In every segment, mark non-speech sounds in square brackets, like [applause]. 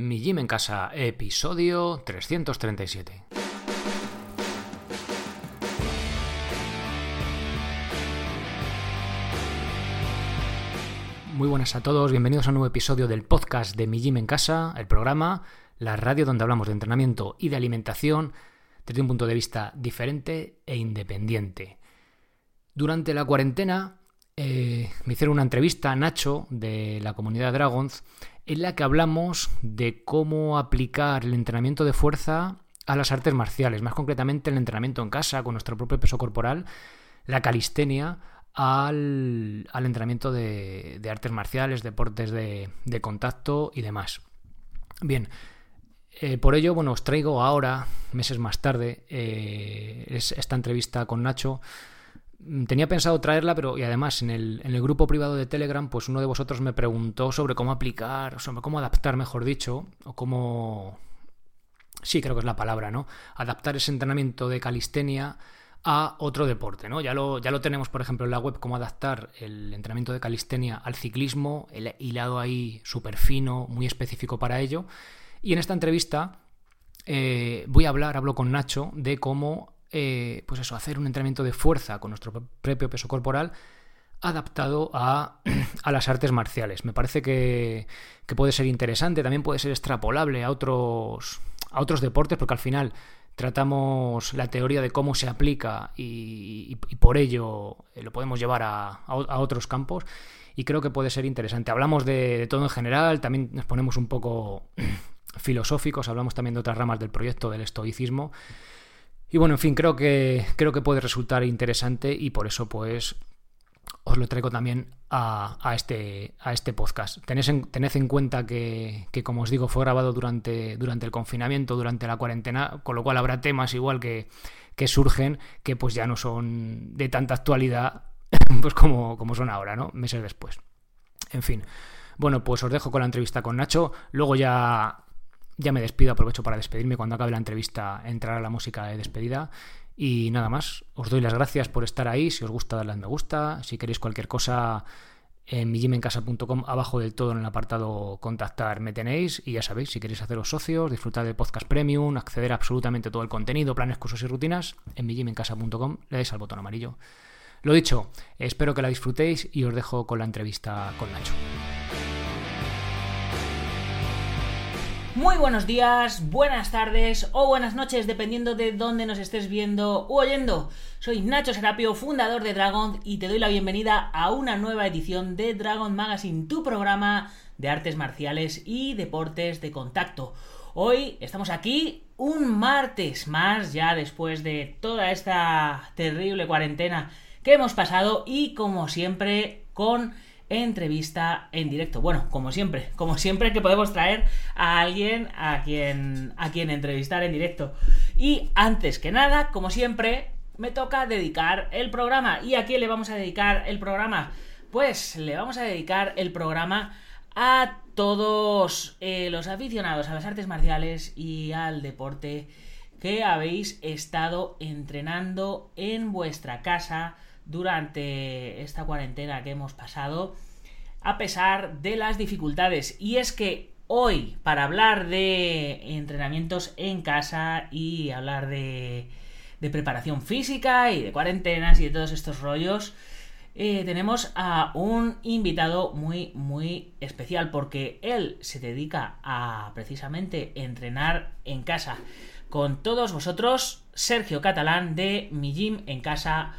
Mi Gym en Casa, episodio 337. Muy buenas a todos, bienvenidos a un nuevo episodio del podcast de Mi Gym en Casa, el programa, la radio donde hablamos de entrenamiento y de alimentación desde un punto de vista diferente e independiente. Durante la cuarentena eh, me hicieron una entrevista a Nacho de la comunidad Dragons en la que hablamos de cómo aplicar el entrenamiento de fuerza a las artes marciales, más concretamente el entrenamiento en casa con nuestro propio peso corporal, la calistenia, al, entrenamiento de, artes marciales, deportes de, contacto y demás. Bien, eh, por ello, bueno, os traigo ahora, meses más tarde, eh, esta entrevista con Nacho tenía pensado traerla, pero y además en el, en el, grupo privado de Telegram, pues uno de vosotros me preguntó sobre cómo aplicar, sobre cómo adaptar, mejor dicho, o cómo... Sí, creo que es la palabra, ¿no? Adaptar ese entrenamiento de calistenia a otro deporte, ¿no? Ya lo, ya lo tenemos, por ejemplo, en la web, cómo adaptar el entrenamiento de calistenia al ciclismo, el hilado ahí súper fino, muy específico para ello. Y en esta entrevista eh, voy a hablar, hablo con Nacho, de cómo eh, pues eso, hacer un entrenamiento de fuerza con nuestro propio peso corporal adaptado [clears throat] a, las artes marciales. Me parece que, puede ser interesante, también puede ser extrapolable a otros, a otros deportes, porque al final tratamos la teoría de cómo se aplica y, por ello eh, lo podemos llevar a, otros campos y creo que puede ser interesante. Hablamos de, todo en general, también nos ponemos un poco [clears throat] filosóficos, hablamos también de otras ramas del proyecto del estoicismo y bueno, en fin, creo que, creo que puede resultar interesante y por eso pues os lo traigo también a, este, a este podcast. Tened en, tened en cuenta que, como os digo, fue grabado durante, durante el confinamiento, durante la cuarentena, con lo cual habrá temas igual que, que surgen que pues ya no son de tanta actualidad [laughs] pues como, como son ahora, ¿no? Meses después. En fin. Bueno, pues os dejo con la entrevista con Nacho. Luego ya ya me despido, aprovecho para despedirme. Cuando acabe la entrevista entrará la música de despedida. Y nada más, os doy las gracias por estar ahí. Si os gusta, darle a me gusta. Si queréis cualquier cosa en mijimencasa.com, abajo del todo en el apartado contactar me tenéis. Y ya sabéis, si queréis haceros socios, disfrutar del podcast premium, acceder a absolutamente todo el contenido, planes, cursos y rutinas, en mijimencasa.com le dais al botón amarillo. Lo dicho, espero que la disfrutéis y os dejo con la entrevista con Nacho. Muy buenos días, buenas tardes o buenas noches, dependiendo de dónde nos estés viendo o oyendo. Soy Nacho Serapio, fundador de Dragon, y te doy la bienvenida a una nueva edición de Dragon Magazine, tu programa de artes marciales y deportes de contacto. Hoy estamos aquí un martes más, ya después de toda esta terrible cuarentena que hemos pasado, y como siempre, con entrevista en directo. Bueno, como siempre, como siempre que podemos traer a alguien a quien, a quien entrevistar en directo. Y antes que nada, como siempre, me toca dedicar el programa. ¿Y a quién le vamos a dedicar el programa? Pues le vamos a dedicar el programa a todos eh, los aficionados a las artes marciales y al deporte que habéis estado entrenando en vuestra casa durante esta cuarentena que hemos pasado, a pesar de las dificultades. Y es que hoy, para hablar de entrenamientos en casa y hablar de, preparación física y de cuarentenas y de todos estos rollos, eh, tenemos a un invitado muy, muy especial porque él se dedica a precisamente entrenar en casa. Con todos vosotros, Sergio Catalán de Mi Gym en Casa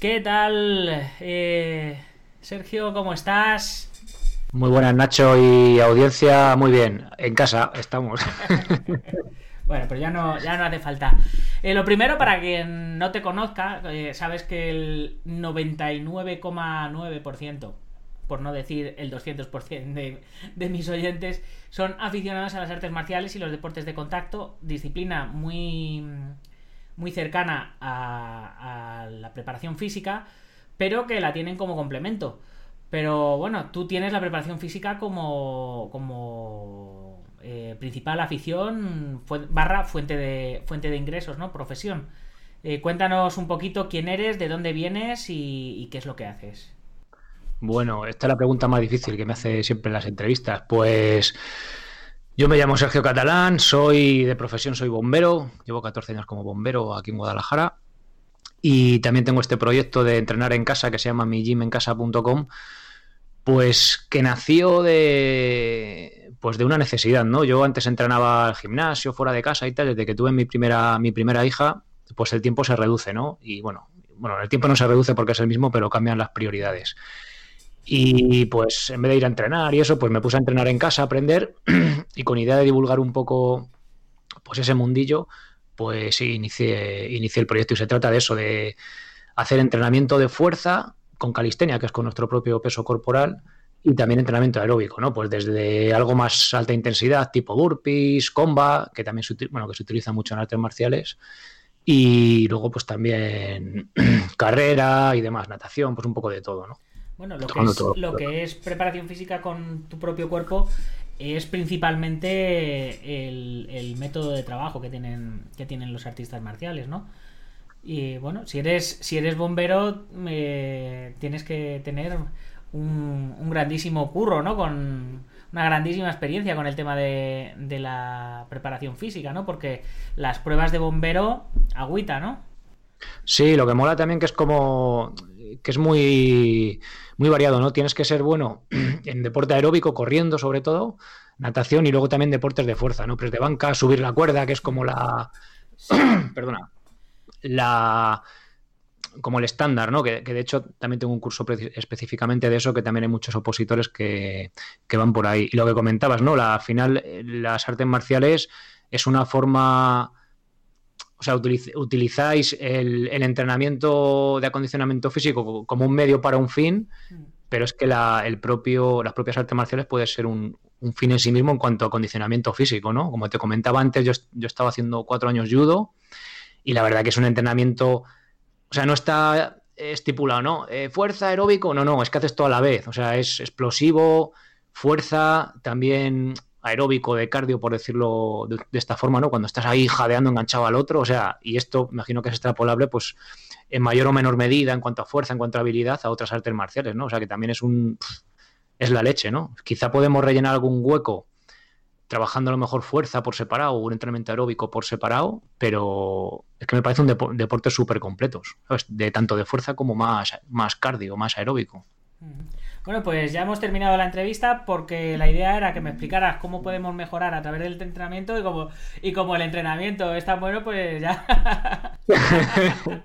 ¿Qué tal, eh, Sergio? ¿Cómo estás? Muy buenas, Nacho y audiencia. Muy bien, en casa estamos. [laughs] bueno, pero ya no, ya no hace falta. Eh, lo primero, para quien no te conozca, eh, sabes que el 99,9%, por no decir el 200% de, de mis oyentes, son aficionados a las artes marciales y los deportes de contacto, disciplina muy muy cercana a, la preparación física, pero que la tienen como complemento. Pero bueno, tú tienes la preparación física como, como eh, principal afición barra fuente de, fuente de ingresos, ¿no? Profesión. Eh, cuéntanos un poquito quién eres, de dónde vienes y, qué es lo que haces. Bueno, esta es la pregunta más difícil que me hace siempre en las entrevistas. Pues yo me llamo Sergio Catalán, soy de profesión, soy bombero, llevo 14 años como bombero aquí en Guadalajara y también tengo este proyecto de entrenar en casa que se llama mijimencasa.com, pues que nació de pues de una necesidad, ¿no? Yo antes entrenaba al gimnasio fuera de casa y tal, desde que tuve mi primera mi primera hija, pues el tiempo se reduce, ¿no? Y bueno, bueno, el tiempo no se reduce porque es el mismo, pero cambian las prioridades. Y pues en vez de ir a entrenar y eso, pues me puse a entrenar en casa, a aprender [clears throat] y con idea de divulgar un poco pues ese mundillo, pues sí, inicié, inicié el proyecto y se trata de eso, de hacer entrenamiento de fuerza con calistenia, que es con nuestro propio peso corporal, y también entrenamiento aeróbico, ¿no? Pues desde algo más alta intensidad, tipo burpees, comba, que también se, bueno, que se utiliza mucho en artes marciales, y luego pues también [clears throat] carrera y demás, natación, pues un poco de todo, ¿no? Bueno, lo que, es, lo que es preparación física con tu propio cuerpo es principalmente el, método de trabajo que tienen, que tienen los artistas marciales, ¿no? Y bueno, si eres, si eres bombero, tienes que tener un, un, grandísimo curro, ¿no? Con una grandísima experiencia con el tema de, de la preparación física, ¿no? Porque las pruebas de bombero, agüita, ¿no? Sí, lo que mola también que es como que es muy muy variado, ¿no? Tienes que ser bueno [clears throat] en deporte aeróbico, corriendo sobre todo, natación y luego también deportes de fuerza, ¿no? Press de banca, subir la cuerda, que es como la. [clears throat] perdona. La. Como el estándar, ¿no? Que, de hecho también tengo un curso específicamente de eso, que también hay muchos opositores que, que van por ahí. Y lo que comentabas, ¿no? La, al final, las artes marciales es una forma o sea, utilizáis el, entrenamiento de acondicionamiento físico como un medio para un fin, mm. pero es que el propio, las propias artes marciales puede ser un, fin en sí mismo en cuanto a acondicionamiento físico, ¿no? Como te comentaba antes, yo, yo estaba haciendo cuatro años judo y la verdad que es un entrenamiento, o sea, no está estipulado, ¿no? Eh, fuerza, aeróbico, no, no, es que haces todo a la vez, o sea, es explosivo, fuerza, también aeróbico, de cardio, por decirlo de, esta forma, ¿no? Cuando estás ahí jadeando enganchado al otro, o sea, y esto imagino que es extrapolable, pues, en mayor o menor medida en cuanto a fuerza, en cuanto a habilidad, a otras artes marciales, ¿no? O sea, que también es un... es la leche, ¿no? Quizá podemos rellenar algún hueco trabajando a lo mejor fuerza por separado o un entrenamiento aeróbico por separado, pero es que me parece un deporte súper completos, De tanto de fuerza como más, más cardio, más aeróbico. Bueno, pues ya hemos terminado la entrevista porque la idea era que me explicaras cómo podemos mejorar a través del entrenamiento y como, y como el entrenamiento es tan bueno, pues ya. [laughs]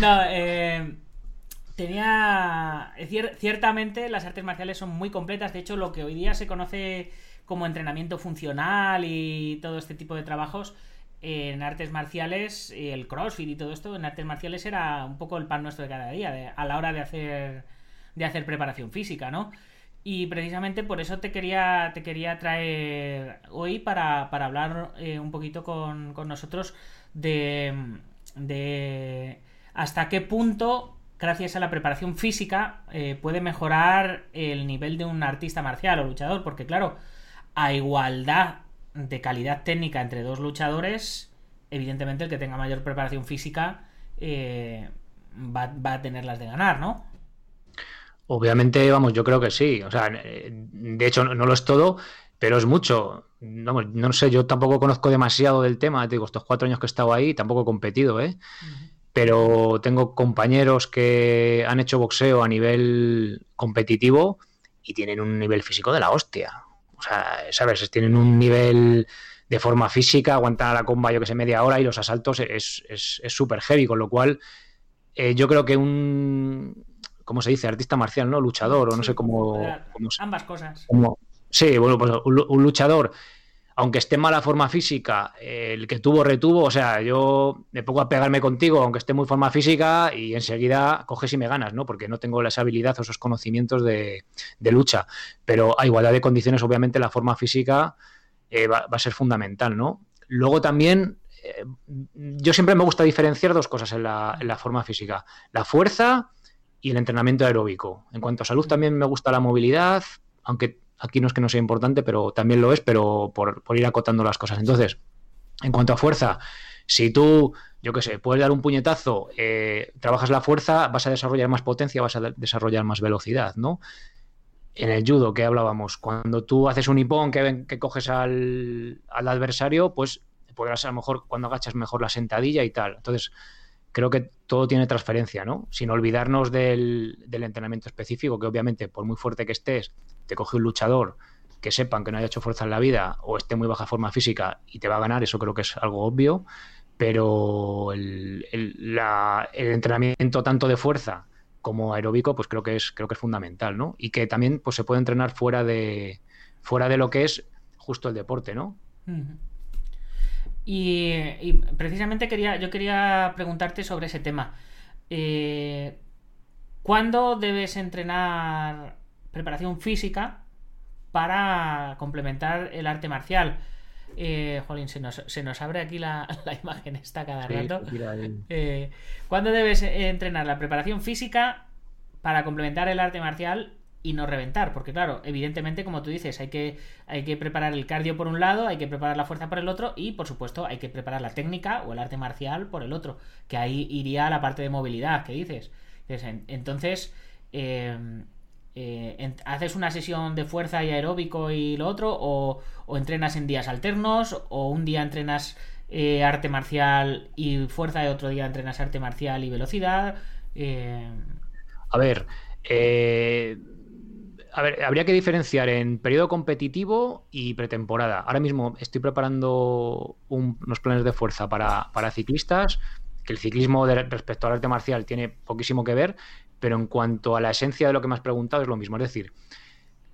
no, eh, tenía. Ciertamente las artes marciales son muy completas. De hecho, lo que hoy día se conoce como entrenamiento funcional y todo este tipo de trabajos en artes marciales, el crossfit y todo esto, en artes marciales era un poco el pan nuestro de cada día, a la hora de hacer de hacer preparación física, ¿no? Y precisamente por eso te quería, te quería traer hoy para, hablar eh, un poquito con, nosotros de, de hasta qué punto, gracias a la preparación física, eh, puede mejorar el nivel de un artista marcial o luchador. Porque claro, a igualdad de calidad técnica entre dos luchadores, evidentemente el que tenga mayor preparación física eh, va, va a tener las de ganar, ¿no? Obviamente, vamos, yo creo que sí. O sea, de hecho, no, lo es todo, pero es mucho. Vamos, no sé, yo tampoco conozco demasiado del tema. Te digo, estos cuatro años que he estado ahí, tampoco he competido, ¿eh? Pero tengo compañeros que han hecho boxeo a nivel competitivo y tienen un nivel físico de la hostia. O sea, ¿sabes? Tienen un nivel de forma física, aguantan a la comba, yo que sé, media hora y los asaltos es súper es, heavy, con lo cual eh, yo creo que un, ¿cómo se dice? Artista marcial, ¿no? Luchador, o no sé cómo, Ambas cosas. sí, bueno, pues un, luchador, aunque esté en mala forma física, el que tuvo, retuvo, o sea, yo me pongo a pegarme contigo, aunque esté muy forma física, y enseguida coges y me ganas, ¿no? Porque no tengo esa habilidad o esos conocimientos de, lucha. Pero a igualdad de condiciones, obviamente, la forma física eh, va, a ser fundamental, ¿no? Luego también eh, yo siempre me gusta diferenciar dos cosas en la, en la, forma física. La fuerza y el entrenamiento aeróbico. En cuanto a salud también me gusta la movilidad, aunque aquí no es que no sea importante, pero también lo es, pero por, ir acotando las cosas. Entonces, En cuanto a fuerza, si tú, yo qué sé, puedes dar un puñetazo, eh, trabajas la fuerza, vas a desarrollar más potencia, vas a desarrollar más velocidad, ¿no? En el judo que hablábamos, cuando tú haces un hipón que, que coges al, al adversario, pues podrás a lo mejor cuando agachas mejor la sentadilla y tal. Entonces, creo que todo tiene transferencia, ¿no? Sin olvidarnos del, entrenamiento específico, que obviamente, por muy fuerte que estés, te coge un luchador que sepan que no haya hecho fuerza en la vida o esté muy baja forma física y te va a ganar, eso creo que es algo obvio, pero el, entrenamiento tanto de fuerza como aeróbico, pues creo que es, creo que es fundamental, ¿no? Y que también pues, se puede entrenar fuera de, fuera de lo que es justo el deporte, ¿no? Y, precisamente quería, yo quería preguntarte sobre ese tema. Eh, ¿Cuándo debes entrenar preparación física para complementar el arte marcial? Eh, jolín, se nos, abre aquí [laughs] la, imagen esta cada rato. [laughs] Eh, ¿Cuándo debes entrenar la preparación física para complementar el arte marcial y no reventar. Porque claro, evidentemente, como tú dices, hay que, hay que preparar el cardio por un lado, hay que preparar la fuerza por el otro y, por supuesto, hay que preparar la técnica o el arte marcial por el otro. Que ahí iría la parte de movilidad que dices. Entonces, em, eh, ¿haces una sesión de fuerza y aeróbico y lo otro? O, entrenas en días alternos? ¿O un día entrenas eh, arte marcial y fuerza y otro día entrenas arte marcial y velocidad? Eh, A ver, a ver, habría que diferenciar en periodo competitivo y pretemporada. Ahora mismo estoy preparando unos planes de fuerza para, ciclistas, que el ciclismo respecto al arte marcial tiene poquísimo que ver, pero en cuanto a la esencia de lo que me has preguntado es lo mismo. Es decir,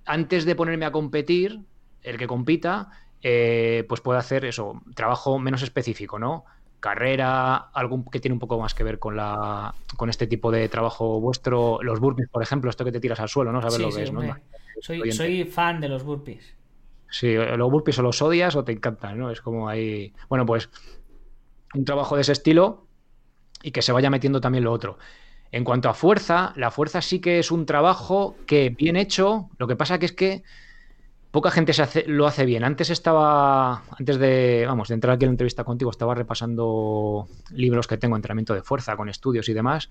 antes de ponerme a competir, el que compita, eh, pues puede hacer eso, trabajo menos específico, ¿no? Carrera, algo que tiene un poco más que ver con la con este tipo de trabajo vuestro, los burpees, por ejemplo, esto que te tiras al suelo, ¿no? Sabes lo que es, ¿no? Soy, soy, fan de los burpees. Sí, los burpees o los odias o te encantan, ¿no? Es como ahí. Bueno, pues un trabajo de ese estilo y que se vaya metiendo también lo otro. En cuanto a fuerza, la fuerza sí que es un trabajo que bien hecho, lo que pasa que es que poca gente se hace, lo hace bien. Antes estaba, antes de, vamos, de entrar aquí en la entrevista contigo, estaba repasando libros que tengo, entrenamiento de fuerza, con estudios y demás,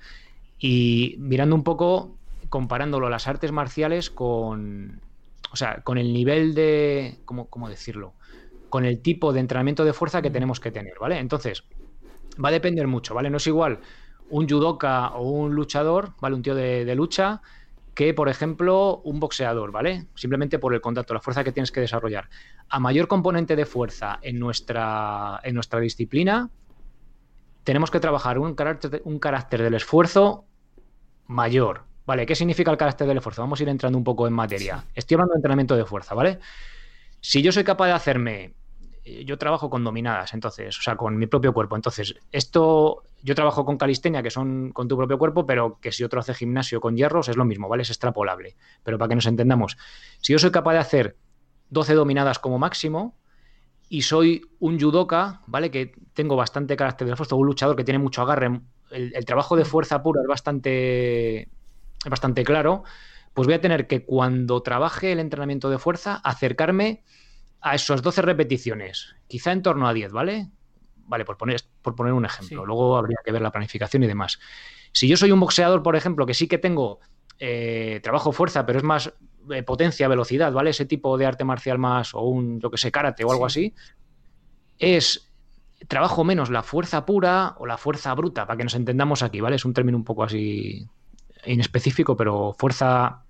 y mirando un poco, comparándolo las artes marciales con, o sea, con el nivel de, ¿cómo, cómo decirlo? Con el tipo de entrenamiento de fuerza que tenemos que tener, ¿vale? Entonces, va a depender mucho, ¿vale? No es igual un judoka o un luchador, ¿vale? Un tío de, de lucha que, por ejemplo, un boxeador, ¿vale? Simplemente por el contacto, la fuerza que tienes que desarrollar. A mayor componente de fuerza en nuestra, en nuestra disciplina, tenemos que trabajar un carácter, un carácter del esfuerzo mayor, ¿vale? ¿Qué significa el carácter del esfuerzo? Vamos a ir entrando un poco en materia. Estoy hablando de entrenamiento de fuerza, ¿vale? Si yo soy capaz de hacerme yo trabajo con dominadas, entonces, o sea, con mi propio cuerpo. Entonces, esto, yo trabajo con calistenia, que son con tu propio cuerpo, pero que si otro hace gimnasio con hierros es lo mismo, ¿vale? Es extrapolable. Pero para que nos entendamos, si yo soy capaz de hacer 12 dominadas como máximo y soy un judoka, ¿vale? Que tengo bastante carácter de esfuerzo, un luchador que tiene mucho agarre, el, trabajo de fuerza pura es bastante, es bastante claro, pues voy a tener que cuando trabaje el entrenamiento de fuerza acercarme a esos 12 repeticiones, quizá en torno a 10, ¿vale? Vale, por poner, por poner un ejemplo. Luego habría que ver la planificación y demás. Si yo soy un boxeador, por ejemplo, que sí que tengo eh, trabajo fuerza, pero es más eh, potencia, velocidad, ¿vale? Ese tipo de arte marcial más, o un, yo que sé, karate o algo así, es trabajo menos la fuerza pura o la fuerza bruta, para que nos entendamos aquí, ¿vale? Es un término un poco así inespecífico, pero fuerza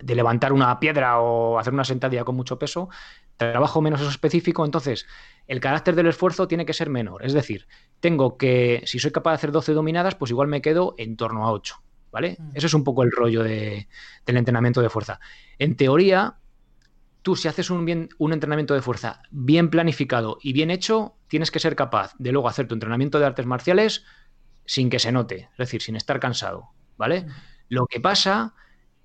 de levantar una piedra o hacer una sentadilla con mucho peso, trabajo menos eso específico, entonces el carácter del esfuerzo tiene que ser menor. Es decir, tengo que, si soy capaz de hacer 12 dominadas, pues igual me quedo en torno a 8. ¿Vale? Mm. Eso es un poco el rollo de, del entrenamiento de fuerza. En teoría, tú si haces un, bien, un entrenamiento de fuerza bien planificado y bien hecho, tienes que ser capaz de luego hacer tu entrenamiento de artes marciales sin que se note, es decir, sin estar cansado, ¿vale? Mm. Lo que pasa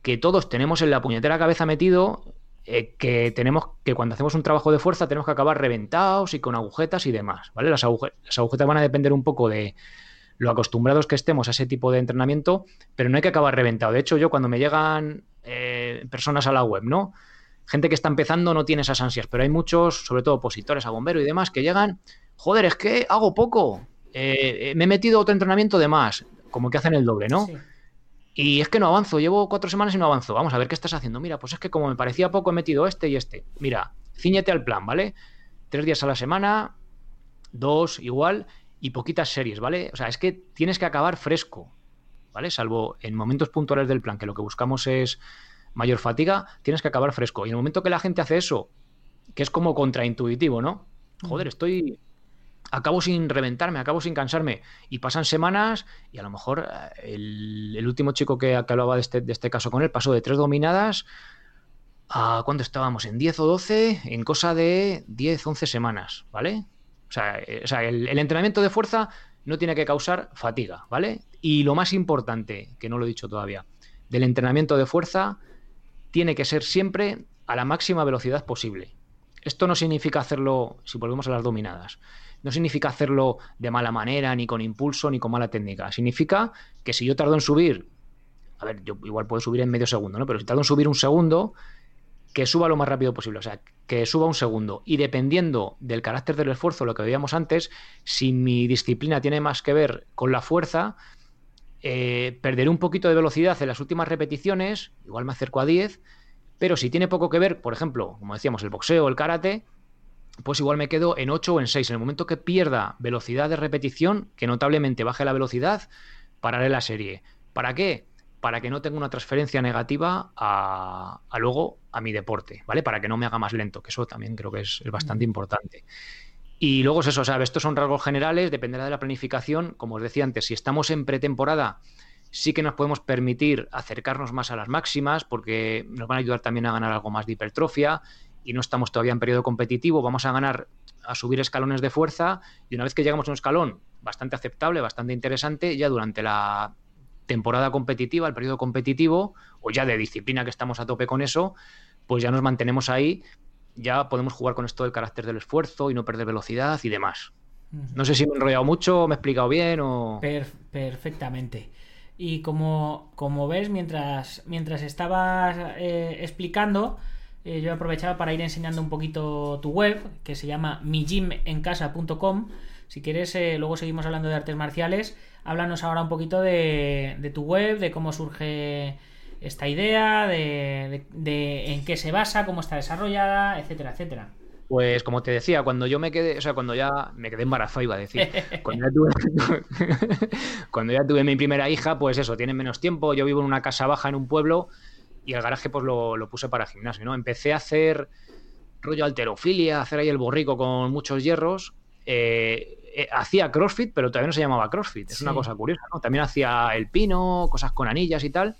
que todos tenemos en la puñetera cabeza metido eh, que tenemos que cuando hacemos un trabajo de fuerza tenemos que acabar reventados y con agujetas y demás, ¿vale? Las, agujetas van a depender un poco de lo acostumbrados que estemos a ese tipo de entrenamiento, pero no hay que acabar reventado. De hecho, yo cuando me llegan eh, personas a la web, ¿no? Gente que está empezando no tiene esas ansias, pero hay muchos, sobre todo opositores a bombero y demás, que llegan, joder, es que hago poco, eh, me he metido otro entrenamiento de más, como que hacen el doble, ¿no? Y es que no avanzo, llevo cuatro semanas y no avanzo. Vamos a ver qué estás haciendo. Mira, pues es que como me parecía poco, he metido este y este. Mira, ciñete al plan, ¿vale? Tres días a la semana, dos igual, y poquitas series, ¿vale? O sea, es que tienes que acabar fresco, ¿vale? Salvo en momentos puntuales del plan, que lo que buscamos es mayor fatiga, tienes que acabar fresco. Y en el momento que la gente hace eso, que es como contraintuitivo, ¿no? Joder, estoy acabo sin reventarme, acabo sin cansarme. Y pasan semanas y a lo mejor eh, el, último chico que, hablaba de este, de este, caso con él pasó de tres dominadas a cuando estábamos en 10 o 12 en cosa de 10, 11 semanas, ¿vale? O sea, eh, el, el, entrenamiento de fuerza no tiene que causar fatiga, ¿vale? Y lo más importante, que no lo he dicho todavía, del entrenamiento de fuerza tiene que ser siempre a la máxima velocidad posible. Esto no significa hacerlo, si volvemos a las dominadas, no significa hacerlo de mala manera, ni con impulso, ni con mala técnica. Significa que si yo tardo en subir, a ver, yo igual puedo subir en medio segundo, ¿no? Pero si tardo en subir un segundo, que suba lo más rápido posible, o sea, que suba un segundo. Y dependiendo del carácter del esfuerzo, lo que veíamos antes, si mi disciplina tiene más que ver con la fuerza, eh, perderé un poquito de velocidad en las últimas repeticiones, igual me acerco a 10, pero si tiene poco que ver, por ejemplo, como decíamos, el boxeo el karate, pues igual me quedo en 8 o en 6. En el momento que pierda velocidad de repetición, que notablemente baje la velocidad, pararé la serie. ¿Para qué? Para que no tenga una transferencia negativa a, luego a mi deporte, ¿vale? Para que no me haga más lento, que eso también creo que es, bastante importante. Y luego es eso, o sea, estos son rasgos generales, dependerá de la planificación. Como os decía antes, si estamos en pretemporada, sí que nos podemos permitir acercarnos más a las máximas, porque nos van a ayudar también a ganar algo más de hipertrofia y no estamos todavía en periodo competitivo, vamos a ganar, a subir escalones de fuerza y una vez que llegamos a un escalón bastante aceptable, bastante interesante, ya durante la temporada competitiva, el periodo competitivo, o ya de disciplina que estamos a tope con eso, pues ya nos mantenemos ahí, ya podemos jugar con esto del carácter del esfuerzo y no perder velocidad y demás. No sé si me he enrollado mucho, me he explicado bien o... perfectamente. Y como, como ves, mientras, mientras estabas eh, explicando, eh, yo aprovechaba para ir enseñando un poquito tu web, que se llama mijimencasa.com. Si quieres, eh, luego seguimos hablando de artes marciales. Háblanos ahora un poquito de, tu web, de cómo surge esta idea, de, en qué se basa, cómo está desarrollada, etcétera, etcétera. Pues como te decía, cuando yo me quedé, o sea, cuando ya me quedé embarazado, iba a decir, [laughs] cuando ya, tuve, [laughs] cuando ya tuve mi primera hija, pues eso, tiene menos tiempo, yo vivo en una casa baja en un pueblo y el garaje pues lo, puse para gimnasio, ¿no? Empecé a hacer rollo alterofilia, hacer ahí el borrico con muchos hierros. Eh, eh, hacía CrossFit, pero todavía no se llamaba CrossFit. Es una cosa curiosa, ¿no? También hacía el pino, cosas con anillas y tal.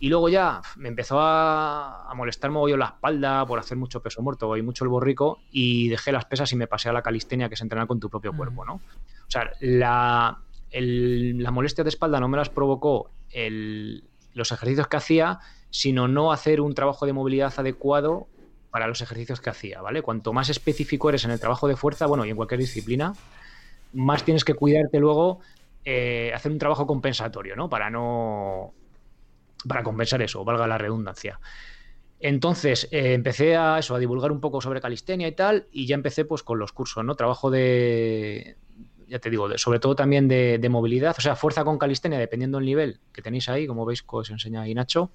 Y luego ya me empezó a, a molestar mogollón la espalda por hacer mucho peso muerto y mucho el borrico y dejé las pesas y me pasé a la calistenia, que es entrenar con tu propio cuerpo, ¿no? O sea, la, la molestia de espalda no me las provocó los ejercicios que hacía, sino no hacer un trabajo de movilidad adecuado para los ejercicios que hacía, ¿vale? Cuanto más específico eres en el trabajo de fuerza, bueno, y en cualquier disciplina, más tienes que cuidarte luego eh, hacer un trabajo compensatorio, ¿no? Para no. para compensar eso, valga la redundancia. Entonces, eh, empecé a eso, a divulgar un poco sobre calistenia y tal, y ya empecé pues con los cursos, ¿no? Trabajo de, ya te digo, sobre todo también de, movilidad, o sea, fuerza con calistenia, dependiendo del nivel que tenéis ahí, como veis que os enseña ahí Nacho,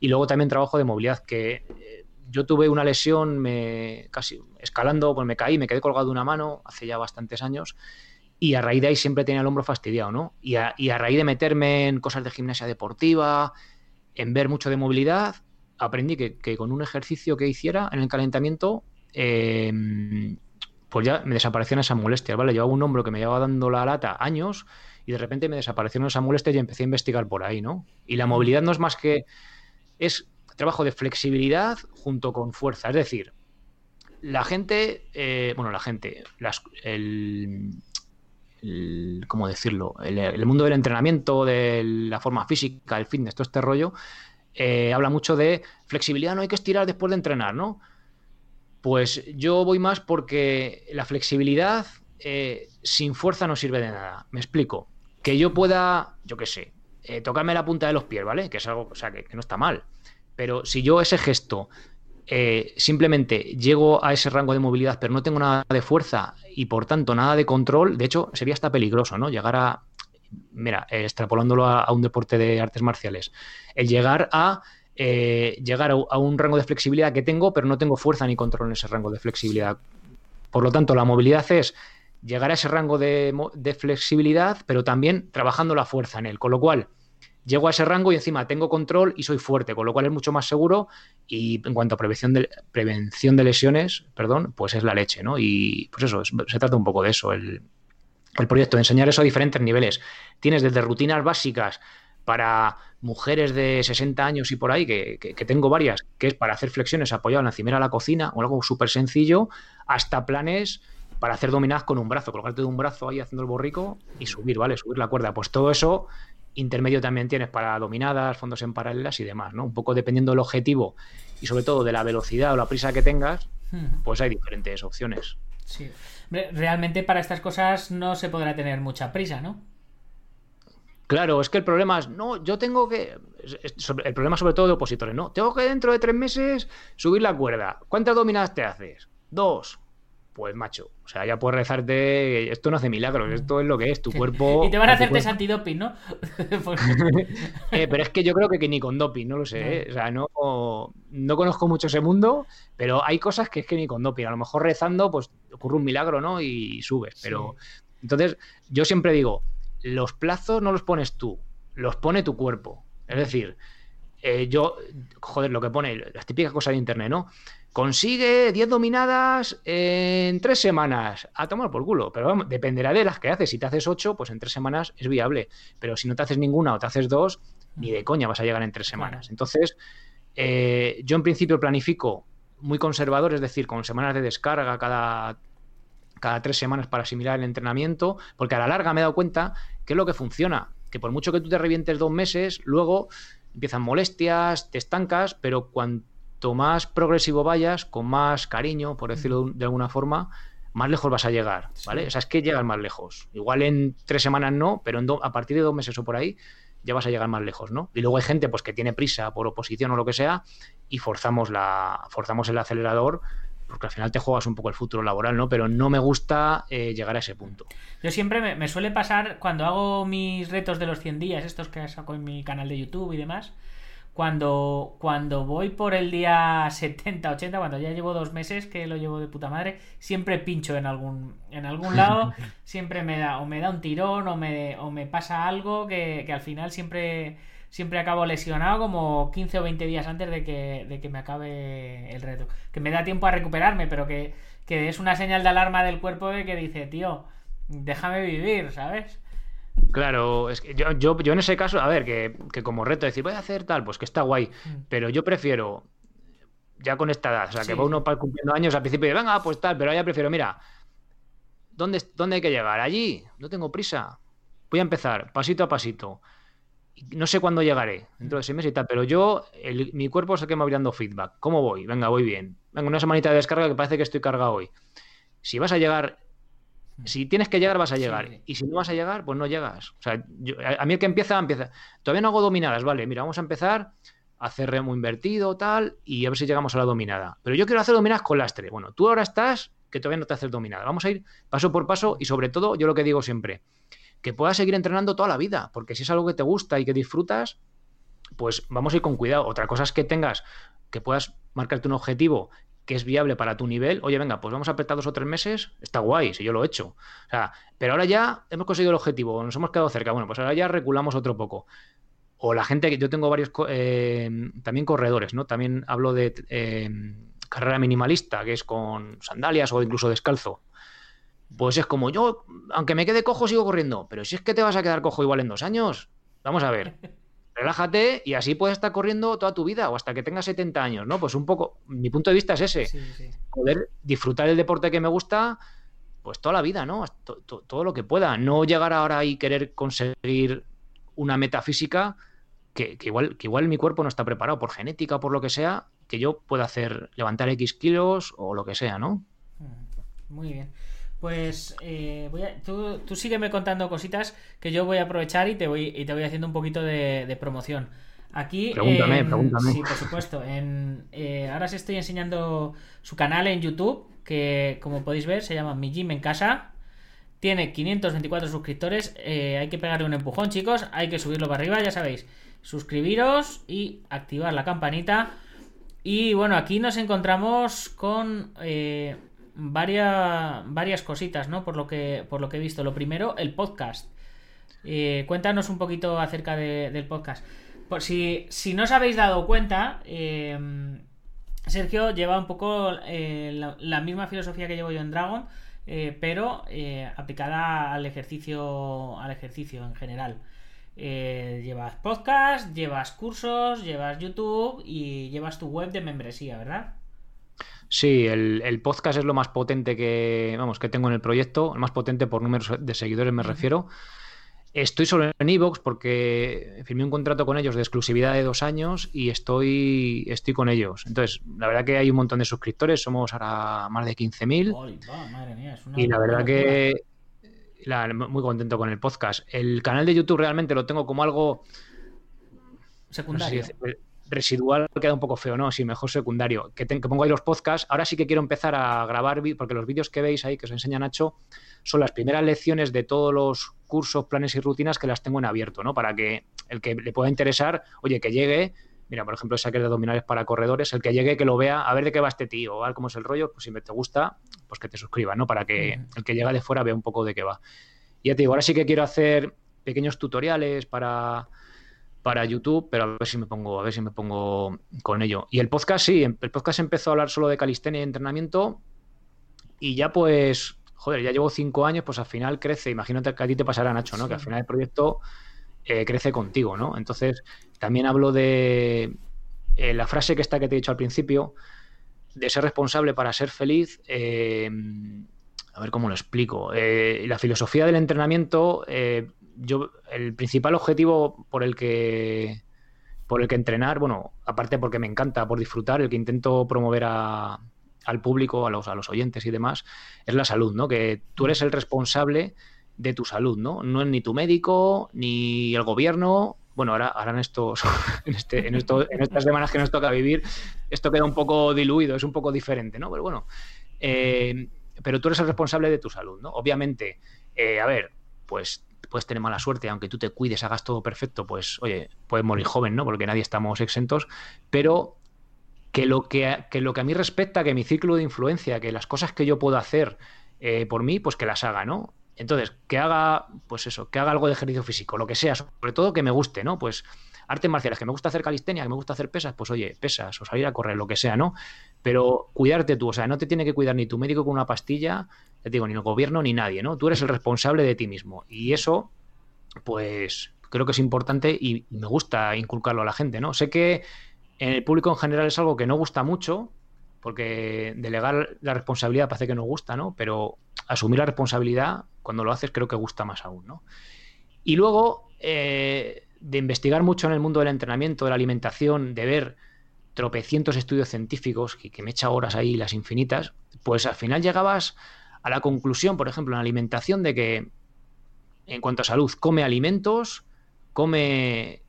y luego también trabajo de movilidad, que eh, yo tuve una lesión, me, casi escalando, pues me caí, me quedé colgado de una mano hace ya bastantes años, y a raíz de ahí siempre tenía el hombro fastidiado, ¿no? Y a, raíz de meterme en cosas de gimnasia deportiva, en ver mucho de movilidad, aprendí que, con un ejercicio que hiciera en el calentamiento, eh, pues ya me desaparecieron esas molestias, ¿vale? Llevaba un hombro que me llevaba dando la lata años y de repente me desaparecieron esas molestias y empecé a investigar por ahí, ¿no? Y la movilidad no es más que... es trabajo de flexibilidad junto con fuerza, es decir, la gente, eh, bueno, la gente, las, el, ¿cómo decirlo? El, mundo del entrenamiento, de la forma física, el fitness, todo este rollo, eh, habla mucho de flexibilidad, no hay que estirar después de entrenar, ¿no? Pues yo voy más porque la flexibilidad eh, sin fuerza no sirve de nada. Me explico. Que yo pueda, yo qué sé, eh, tocarme la punta de los pies, ¿vale? Que es algo, o sea, que, no está mal. Pero si yo ese gesto eh, simplemente llego a ese rango de movilidad, pero no tengo nada de fuerza y por tanto nada de control, de hecho sería hasta peligroso, ¿no? Llegar a, mira, eh, extrapolándolo a, un deporte de artes marciales, el llegar a eh, llegar a, un rango de flexibilidad que tengo, pero no tengo fuerza ni control en ese rango de flexibilidad. Por lo tanto, la movilidad es llegar a ese rango de, flexibilidad, pero también trabajando la fuerza en él. Con lo cual, llego a ese rango y encima tengo control y soy fuerte, con lo cual es mucho más seguro y en cuanto a prevención de, prevención de lesiones, perdón, pues es la leche, ¿no? Y pues eso, se trata un poco de eso, el, proyecto, de enseñar eso a diferentes niveles. Tienes desde rutinas básicas para mujeres de 60 años y por ahí, que, tengo varias, que es para hacer flexiones apoyado en la cimera de la cocina o algo súper sencillo, hasta planes para hacer dominadas con un brazo, colocarte de un brazo ahí haciendo el borrico y subir, ¿vale? Subir la cuerda. Pues todo eso intermedio también tienes para dominadas, fondos en paralelas y demás, ¿no? Un poco dependiendo del objetivo y sobre todo de la velocidad o la prisa que tengas, pues hay diferentes opciones. Sí. Realmente para estas cosas no se podrá tener mucha prisa, ¿no? Claro, es que el problema es, no, yo tengo que. El problema sobre todo de opositores, ¿no? Tengo que dentro de tres meses subir la cuerda. ¿Cuántas dominadas te haces? Dos pues macho, o sea, ya puedes rezarte, esto no hace milagros, esto es lo que es, tu [laughs] cuerpo... y te van a hacer test antidoping, ¿no? [laughs] Pues [laughs] eh, pero es que yo creo que, ni con doping, no lo sé, ¿eh? o sea, no, no conozco mucho ese mundo, pero hay cosas que es que ni con doping, a lo mejor rezando, pues ocurre un milagro, ¿no? Y subes, pero... Entonces, yo siempre digo, los plazos no los pones tú, los pone tu cuerpo. Es decir, eh, yo, joder, lo que pone, las típicas cosas de internet, ¿no? Consigue 10 dominadas en 3 semanas. A tomar por culo. Pero vamos, dependerá de las que haces. Si te haces 8, pues en 3 semanas es viable. Pero si no te haces ninguna o te haces 2, ni de coña vas a llegar en 3 semanas. Entonces, eh, yo en principio planifico muy conservador, es decir, con semanas de descarga cada, cada 3 semanas para asimilar el entrenamiento, porque a la larga me he dado cuenta que es lo que funciona. Que por mucho que tú te revientes dos meses, luego empiezan molestias, te estancas, pero cuando más progresivo vayas, con más cariño, por decirlo de alguna forma, más lejos vas a llegar, ¿vale? O sea, es que llegas más lejos. Igual en tres semanas no, pero a partir de dos meses o por ahí ya vas a llegar más lejos, ¿no? Y luego hay gente pues que tiene prisa por oposición o lo que sea y forzamos la forzamos el acelerador porque al final te juegas un poco el futuro laboral, ¿no? Pero no me gusta eh, llegar a ese punto. Yo siempre me, me, suele pasar cuando hago mis retos de los 100 días, estos que saco en mi canal de YouTube y demás, cuando, cuando voy por el día 70, 80, cuando ya llevo dos meses que lo llevo de puta madre, siempre pincho en algún, en algún lado, [laughs] siempre me da, o me da un tirón, o me, o me pasa algo que, al final siempre, siempre acabo lesionado como 15 o 20 días antes de que, de que me acabe el reto. Que me da tiempo a recuperarme, pero que, que es una señal de alarma del cuerpo de que dice, tío, déjame vivir, ¿sabes? Claro, es que yo, yo, yo, en ese caso, a ver, que, como reto decir, voy a hacer tal, pues que está guay, mm. pero yo prefiero, ya con esta edad, o sea, que va uno cumpliendo años al principio y venga, pues tal, pero ya prefiero, mira, ¿dónde, ¿dónde hay que llegar? Allí, no tengo prisa, voy a empezar pasito a pasito. No sé cuándo llegaré, dentro de seis meses y tal, pero yo, mi cuerpo es el que me va dando feedback. ¿Cómo voy? Venga, voy bien. Venga, una semanita de descarga que parece que estoy cargado hoy. Si vas a llegar si tienes que llegar, vas a llegar. Y si no vas a llegar, pues no llegas. O sea, a, mí el que empieza, empieza. Todavía no hago dominadas, vale. Mira, vamos a empezar a hacer remo invertido, tal, y a ver si llegamos a la dominada. Pero yo quiero hacer dominadas con lastre. Bueno, tú ahora estás que todavía no te haces dominada. Vamos a ir paso por paso y sobre todo, yo lo que digo siempre, que puedas seguir entrenando toda la vida, porque si es algo que te gusta y que disfrutas, pues vamos a ir con cuidado. Otra cosa es que tengas, que puedas marcarte un objetivo que es viable para tu nivel, oye, venga, pues vamos a apretar dos o tres meses, está guay, si yo lo he hecho. O sea, pero ahora ya hemos conseguido el objetivo, nos hemos quedado cerca, bueno, pues ahora ya reculamos otro poco. O la gente que yo tengo varios eh, también corredores, ¿no? También hablo de eh, carrera minimalista, que es con sandalias o incluso descalzo. Pues es como yo, aunque me quede cojo, sigo corriendo. Pero si es que te vas a quedar cojo igual en dos años, vamos a ver. [laughs] relájate y así puedes estar corriendo toda tu vida o hasta que tengas 70 años, ¿no? Pues un poco, mi punto de vista es ese, poder disfrutar el deporte que me gusta, pues toda la vida, ¿no? Todo, lo que pueda, no llegar ahora y querer conseguir una metafísica que, que, igual, que igual mi cuerpo no está preparado por genética o por lo que sea, que yo pueda hacer, levantar X kilos o lo que sea, ¿no? Muy bien. Pues eh, voy a, tú, tú sígueme contando cositas que yo voy a aprovechar y te voy, y te voy haciendo un poquito de, promoción. Aquí, Pregúntame, en- pregúntame. sí, por supuesto. En, eh, ahora os estoy enseñando su canal en YouTube, que como podéis ver se llama Mi Gym en Casa. Tiene 524 suscriptores. eh, hay que pegarle un empujón, chicos. Hay que subirlo para arriba, ya sabéis. Suscribiros y activar la campanita. Y bueno, aquí nos encontramos con eh, varias, varias cositas, ¿no? Por lo, que, por lo que he visto. Lo primero, el podcast. Eh, cuéntanos un poquito acerca de- del podcast. Por si, si no os habéis dado cuenta, eh, Sergio lleva un poco eh, la, la misma filosofía que llevo yo en Dragon, pero aplicada al ejercicio, al ejercicio en general. Llevas podcast, llevas cursos, llevas YouTube y llevas tu web de membresía, ¿verdad? Sí, el, el podcast es lo más potente que, vamos, que tengo en el proyecto, el más potente por números de seguidores me refiero. Estoy solo en Evox porque firmé un contrato con ellos de exclusividad de dos años y estoy, estoy con ellos. Entonces, la verdad que hay un montón de suscriptores, somos ahora más de 15.000 Ay, va, madre mía, es una y la verdad que la- muy contento con el podcast. El canal de YouTube realmente lo tengo como algo no sé si secundario. Residual queda un poco feo, ¿no? Sí, mejor secundario. Que, te- que pongo ahí los podcasts. Ahora sí que quiero empezar a grabar, porque los vídeos que veis ahí, que os enseña Nacho, son las primeras lecciones de todos los cursos, planes y rutinas que las tengo en abierto, ¿no? Para que el que le pueda interesar, oye, que llegue. Mira, por ejemplo, esa que es de abdominales para corredores, el que llegue, que lo vea, a ver de qué va este tío, a ver cómo es el rollo, pues si me te gusta, pues que te suscribas, ¿no? Para que el que llega de fuera vea un poco de qué va. Y ya te digo, ahora sí que quiero hacer pequeños tutoriales para, para YouTube, pero a ver si me pongo, a ver si me pongo con ello. Y el podcast, sí, el podcast empezó a hablar solo de calistenia y entrenamiento. Y ya pues, joder, ya llevo cinco años, pues al final crece. Imagínate que a ti te pasará, Nacho, ¿no? Sí. Que al final el proyecto eh, crece contigo, ¿no? Entonces, también hablo de eh, la frase que está que te he dicho al principio, de ser responsable para ser feliz. eh, a ver cómo lo explico. La filosofía del entrenamiento, yo, el principal objetivo por el que por el que entrenar, bueno, aparte porque me encanta, por disfrutar, el que intento promover al público, a los, a los oyentes y demás, es la salud, ¿no? Que tú eres el responsable de tu salud, ¿no? No es ni tu médico, ni el gobierno. Bueno, ahora, ahora en estos, [laughs] en, este, en, esto- en estas semanas que nos toca vivir, esto queda un poco diluido, es un poco diferente, ¿no? Pero bueno, eh, pero tú eres el responsable de tu salud, ¿no? Obviamente, eh, a ver, pues puedes tener mala suerte, aunque tú te cuides, hagas todo perfecto, pues oye, puedes morir joven, ¿no? Porque nadie estamos exentos, pero que lo que, que lo que a mí respecta, que mi círculo de influencia, que las cosas que yo puedo hacer eh, por mí, pues que las haga, ¿no? Entonces, que haga, pues eso, que haga algo de ejercicio físico, lo que sea, sobre todo que me guste, ¿no? Pues artes marciales, que me gusta hacer calistenia, que me gusta hacer pesas, pues oye, pesas o salir a correr, lo que sea, ¿no? Pero cuidarte tú, o sea, no te tiene que cuidar ni tu médico con una pastilla, te digo, ni el gobierno ni nadie, ¿no? Tú eres el responsable de ti mismo. Y eso, pues creo que es importante y, y me gusta inculcarlo a la gente, ¿no? Sé que en el público en general es algo que no gusta mucho, porque delegar la responsabilidad parece que no gusta, ¿no? Pero asumir la responsabilidad, cuando lo haces, creo que gusta más aún, ¿no? Y luego, eh, de investigar mucho en el mundo del entrenamiento, de la alimentación, de ver tropecientos estudios científicos, que, que me echa horas ahí las infinitas, pues al final llegabas a la conclusión, por ejemplo, en alimentación, de que en cuanto a salud, come alimentos, come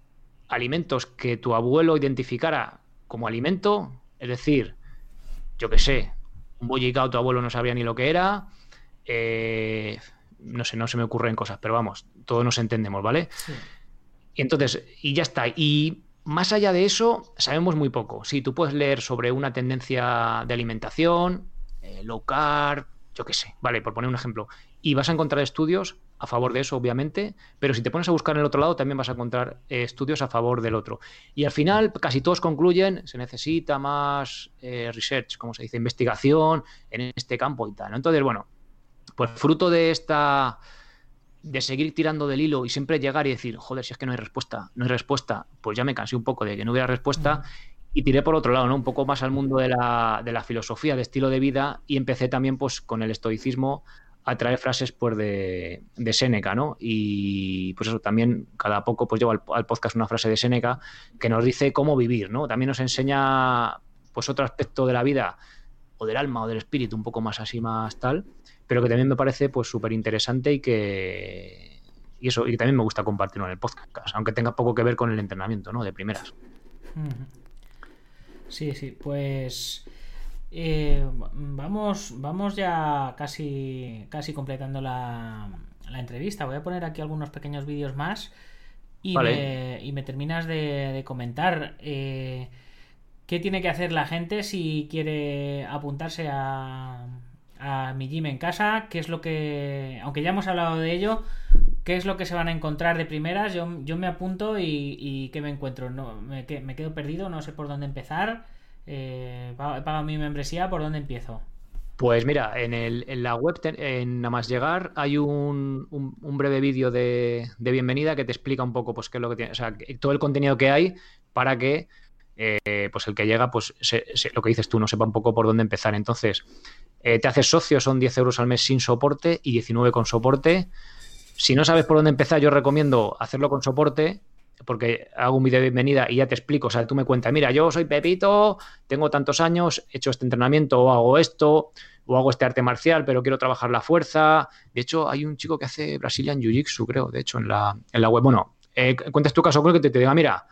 alimentos que tu abuelo identificara como alimento, es decir, yo qué sé, un bollicao tu abuelo no sabría ni lo que era, eh, no sé, no se me ocurren cosas, pero vamos, todos nos entendemos, ¿vale? Sí. Y entonces, y ya está. Y más allá de eso, sabemos muy poco. Sí, tú puedes leer sobre una tendencia de alimentación, eh, low carb, yo qué sé, vale, por poner un ejemplo. Y vas a encontrar estudios a favor de eso, obviamente, pero si te pones a buscar en el otro lado, también vas a encontrar eh, estudios a favor del otro. Y al final, casi todos concluyen, se necesita más eh, research, como se dice, investigación en este campo y tal. Entonces, bueno, pues fruto de esta de seguir tirando del hilo y siempre llegar y decir, joder, si es que no hay respuesta, no hay respuesta, pues ya me cansé un poco de que no hubiera respuesta y tiré por otro lado, ¿no? Un poco más al mundo de la, de la filosofía, de estilo de vida y empecé también pues con el estoicismo a traer frases pues de, de Séneca, ¿no? Y pues eso, también cada poco pues llevo al, podcast una frase de Séneca que nos dice cómo vivir, ¿no? También nos enseña pues otro aspecto de la vida o del alma o del espíritu, un poco más así, más tal, pero que también me parece pues súper interesante y que, y eso, y también me gusta compartirlo en el podcast, aunque tenga poco que ver con el entrenamiento, ¿no? De primeras. Sí, sí, pues eh, vamos, vamos ya casi, casi completando la, la, entrevista. Voy a poner aquí algunos pequeños vídeos más y, me, y me terminas de, comentar eh, qué tiene que hacer la gente si quiere apuntarse a, a mi gym en casa, qué es lo que, aunque ya hemos hablado de ello, qué es lo que se van a encontrar de primeras. Yo, yo me apunto y, ¿qué me encuentro? No, me, quedo perdido, no sé por dónde empezar eh, he pagado mi membresía, ¿por dónde empiezo? Pues mira, en, la web, en nada más llegar, hay un, breve vídeo de, de, bienvenida que te explica un poco pues, qué es lo que tiene, o sea, todo el contenido que hay para que eh, pues el que llega, pues lo que dices tú, no sepa un poco por dónde empezar. Entonces, eh, te haces socio, son 10 euros al mes sin soporte y 19 con soporte. Si no sabes por dónde empezar, yo recomiendo hacerlo con soporte porque hago un vídeo de bienvenida y ya te explico, o sea, tú me cuentas, mira, yo soy Pepito, tengo tantos años, he hecho este entrenamiento o hago esto, o hago este arte marcial, pero quiero trabajar la fuerza. De hecho, hay un chico que hace Brazilian Jiu-Jitsu, creo, de hecho, en la, en la web. Bueno, eh, cuentas tu caso, creo que te, te diga, mira,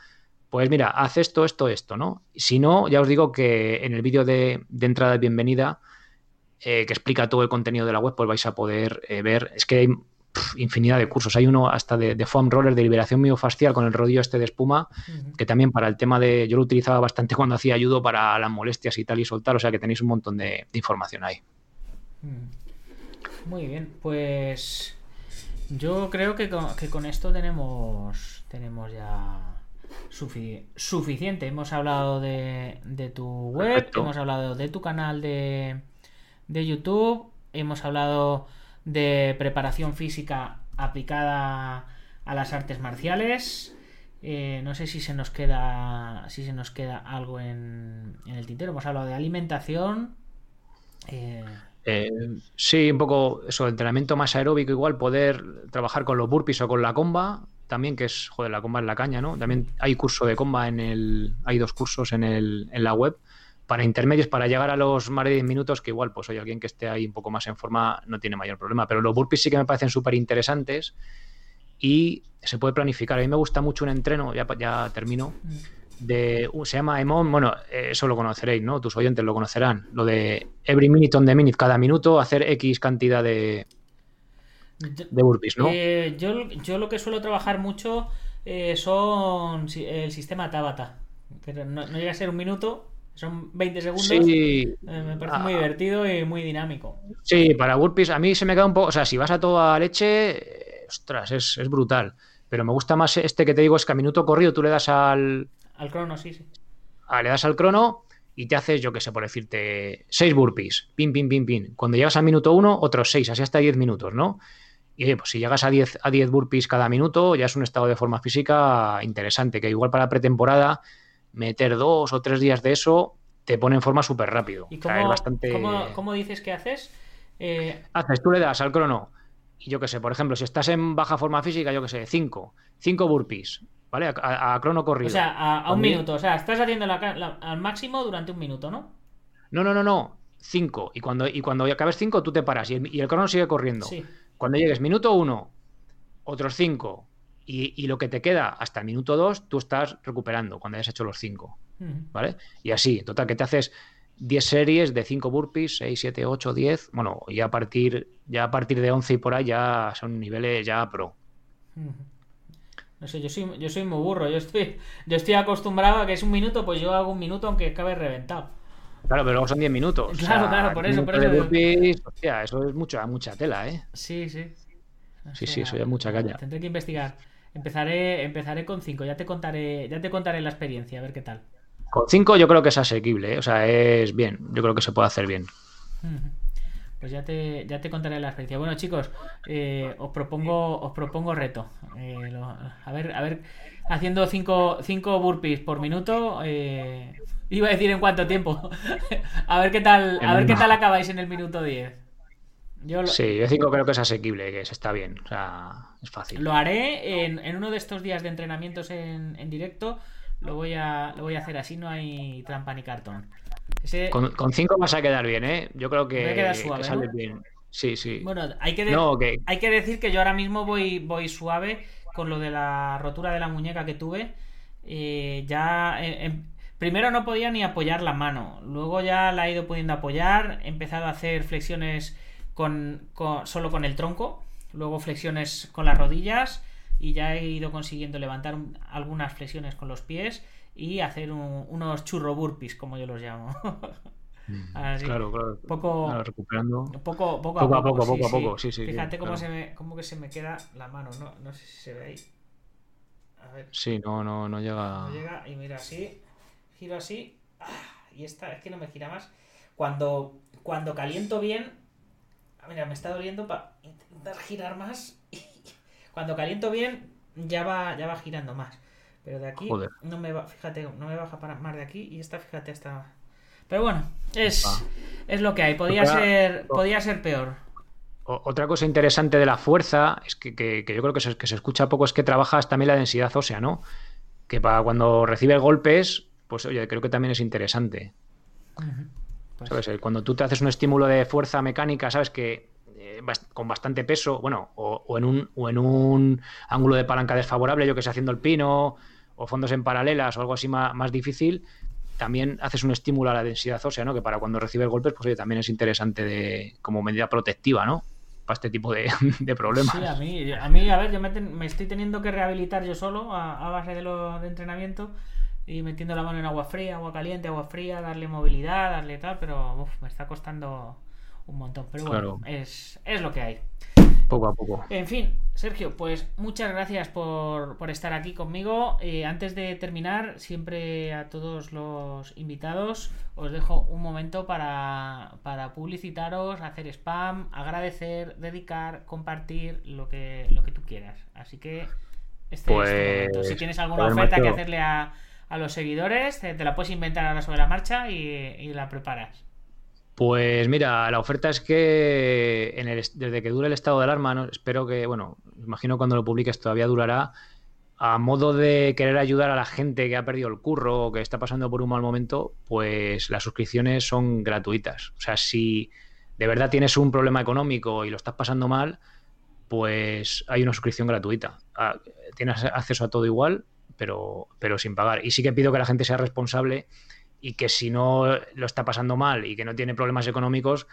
pues mira, haz esto, esto, esto, ¿no? Si no, ya os digo que en el vídeo de, entrada de bienvenida, eh, que explica todo el contenido de la web, pues vais a poder eh, ver, es que hay infinidad de cursos. Hay uno hasta de, foam roller de liberación miofascial con el rodillo este de espuma, que también para el tema de. Yo lo utilizaba bastante [laughs] cuando hacía ayudo para las molestias y tal y soltar, o sea que tenéis un montón de, información ahí. Muy bien, pues. Yo creo que con, esto tenemos. Tenemos ya. suficiente. Hemos hablado de, tu web, hemos hablado de tu canal de, de YouTube, hemos hablado de preparación física aplicada a las artes marciales. Eh, no sé si se nos queda si se nos queda algo en, el tintero. Hemos hablado de alimentación. Eh, eh, sí, un poco eso, entrenamiento más aeróbico, igual poder trabajar con los burpees o con la comba, también que es, joder, la comba en la caña, ¿no? También hay curso de comba en el, hay dos cursos en, el, en la web para intermedios, para llegar a los más de 10 minutos, que igual, pues hay alguien que esté ahí un poco más en forma no tiene mayor problema. Pero los burpees sí que me parecen súper interesantes y se puede planificar. A mí me gusta mucho un entreno, ya, ya termino, de, se llama EMON, bueno, eso lo conoceréis, ¿no? Tus oyentes lo conocerán. Lo de every minute on the minute, cada minuto hacer X cantidad de, de burpees, ¿no? Eh, yo, yo, lo que suelo trabajar mucho eh, son el sistema Tabata. Que no llega a ser un minuto, son 20 segundos. Sí. Eh, me parece muy ah. divertido y muy dinámico. Sí, para burpees a mí se me queda un poco. O sea, si vas a toda leche, ostras, es, brutal. Pero me gusta más este que te digo, es que a minuto corrido tú le das al. Al crono, sí, sí. Ah, le das al crono y te haces, yo qué sé, por decirte, 6 burpees. Pin, pin, pin, pin. Cuando llegas al minuto 1, otros 6, así hasta 10 minutos, ¿no? Y pues si llegas a 10, a 10 burpees cada minuto, ya es un estado de forma física interesante, que igual para pretemporada meter dos o tres días de eso te pone en forma súper rápido. ¿Y cómo, bastante... ¿cómo, dices que haces? Eh... Haces, tú le das al crono, y yo qué sé, por ejemplo, si estás en baja forma física, yo qué sé, cinco, cinco burpees, ¿vale? A, crono corrido. O sea, a, un minuto, o sea, estás haciendo al máximo durante un minuto, ¿no? No, no, no, no, cinco. Y cuando, y cuando acabes cinco, tú te paras y el, y el crono sigue corriendo. Sí. Cuando llegues minuto uno, otros cinco, y, lo que te queda hasta el minuto 2, tú estás recuperando cuando hayas hecho los 5. ¿Vale? Y así, total, que te haces 10 series de 5 burpees, 6, 7, 8, 10. Bueno, y a partir, ya a partir de 11 y por ahí ya son niveles ya pro. No sé, yo soy, yo soy muy burro. Yo estoy, yo estoy acostumbrado a que es un minuto, pues yo hago un minuto aunque acabe reventado. Claro, pero luego son 10 minutos. Claro, claro, por eso, por eso. Burpees, hostia, eso es mucha, mucha tela, ¿eh? Sí, sí. sí, sí, eso ya es mucha caña. Tendré que investigar. Empezaré, empezaré con 5, ya te contaré, ya te contaré la experiencia, a ver qué tal. Con 5 yo creo que es asequible, ¿eh? o sea, es bien, yo creo que se puede hacer bien. Pues ya te, ya te contaré la experiencia. Bueno, chicos, eh, os propongo, os propongo reto. Eh, a ver, a ver, haciendo 5 burpees por minuto. [laughs] iba a decir en cuánto tiempo. [laughs] a ver qué tal, a ver qué tal acabáis en el minuto 10. Sí, yo 5 creo que es asequible, que se está bien. O sea, es fácil. Lo haré en, uno de estos días de entrenamientos en, directo. Lo voy, a, lo voy a hacer así, no hay trampa ni cartón. Con 5 vas a quedar bien, ¿eh? Yo creo que, sale bien. Sí, sí. Bueno, hay que, hay que decir que yo ahora mismo voy, voy suave con lo de la rotura de la muñeca que tuve. Eh, ya. Eh, em, primero no podía ni apoyar la mano. Luego ya la he ido pudiendo apoyar. He empezado a hacer flexiones con, solo con el tronco. Luego flexiones con las rodillas. Y ya he ido consiguiendo levantar algunas flexiones con los pies. Y hacer unos churro burpees, como yo los llamo. [laughs] claro, claro. Poco, recuperando. Poco, poco, a poco, poco, a poco, sí, sí. Fíjate cómo, se me, cómo que se me queda la mano, no, no sé si se ve ahí. A ver. Sí, no, no, no llega. No llega, y mira así, giro así, ah, y esta, es que no me gira más. Cuando, cuando caliento bien, ah, mira, me está doliendo para intentar girar más. [laughs] cuando caliento bien, ya va, ya va girando más. Pero de aquí no me va, fíjate, no me baja para más de aquí y esta, fíjate, hasta pero bueno, es, es lo que hay. Podía, ser, podía ser peor. Otra cosa interesante de la fuerza, es que, yo creo que se, que se, escucha poco, es que trabajas también la densidad ósea, ¿no? Que para cuando recibes golpes, pues oye, creo que también es interesante. Pues ¿Sabes? Cuando tú te haces un estímulo de fuerza mecánica, sabes que eh, con bastante peso, bueno, o, en un, o en un ángulo de palanca desfavorable, yo que sé, haciendo el pino, o fondos en paralelas o algo así más, más difícil, también haces un estímulo a la densidad ósea, ¿no? Que para cuando recibes golpes, pues oye, también es interesante de, como medida protectiva, ¿no? Para este tipo [laughs] de, problemas. Sí, a mí, a mí, a ver, yo me, estoy teniendo que rehabilitar yo solo a, base de, lo, de entrenamiento y metiendo la mano en agua fría, agua caliente, agua fría, darle movilidad, darle tal, pero me está costando un montón. Pero bueno, es, es lo que hay. Poco a poco. En fin, Sergio, pues muchas gracias por, estar aquí conmigo. Eh, antes de terminar, siempre a todos los invitados os dejo un momento para, publicitaros, hacer spam, agradecer, dedicar, compartir lo que, lo que tú quieras. Así que este es tu momento. Si pues, tienes alguna oferta que hacerle a, los seguidores, te, la puedes inventar ahora sobre la marcha y la preparas. Pues mira, la oferta es que desde que dure el estado de alarma, espero que, bueno, imagino cuando lo publiques todavía durará, a modo de querer ayudar a la gente que ha perdido el curro o que está pasando por un mal momento, pues las suscripciones son gratuitas. O sea, si de verdad tienes un problema económico y lo estás pasando mal, pues hay una suscripción gratuita. Ah, tienes acceso a todo igual, pero, pero sin pagar. Y sí que pido que la gente sea responsable y que si no lo está pasando mal y que no tiene problemas económicos,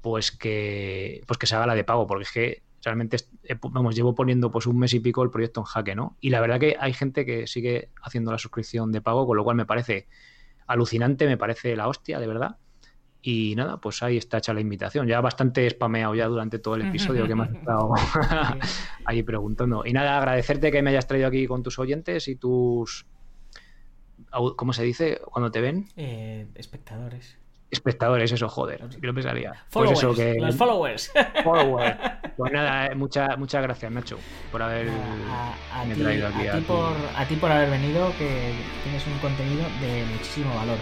pues que, pues que se haga la de pago, porque es que realmente vamos, llevo poniendo pues un mes y pico el proyecto en jaque, ¿no? Y la verdad que hay gente que sigue haciendo la suscripción de pago, con lo cual me parece alucinante, me parece la hostia, de verdad. Y nada, pues ahí está hecha la invitación. Ya bastante spameado ya durante todo el episodio que me has estado [laughs] [laughs] ahí preguntando. Y nada, agradecerte que me hayas traído aquí con tus oyentes y tus ¿Cómo se dice cuando te ven? Eh, espectadores. Espectadores, eso, joder. Yo pensaría. Pues eso que... Los followers. Followers. [laughs] Pues nada, eh, muchas muchas gracias, Nacho, por haber a, traído aquí. A ti, por, a ti por haber venido, que tienes un contenido de muchísimo valor.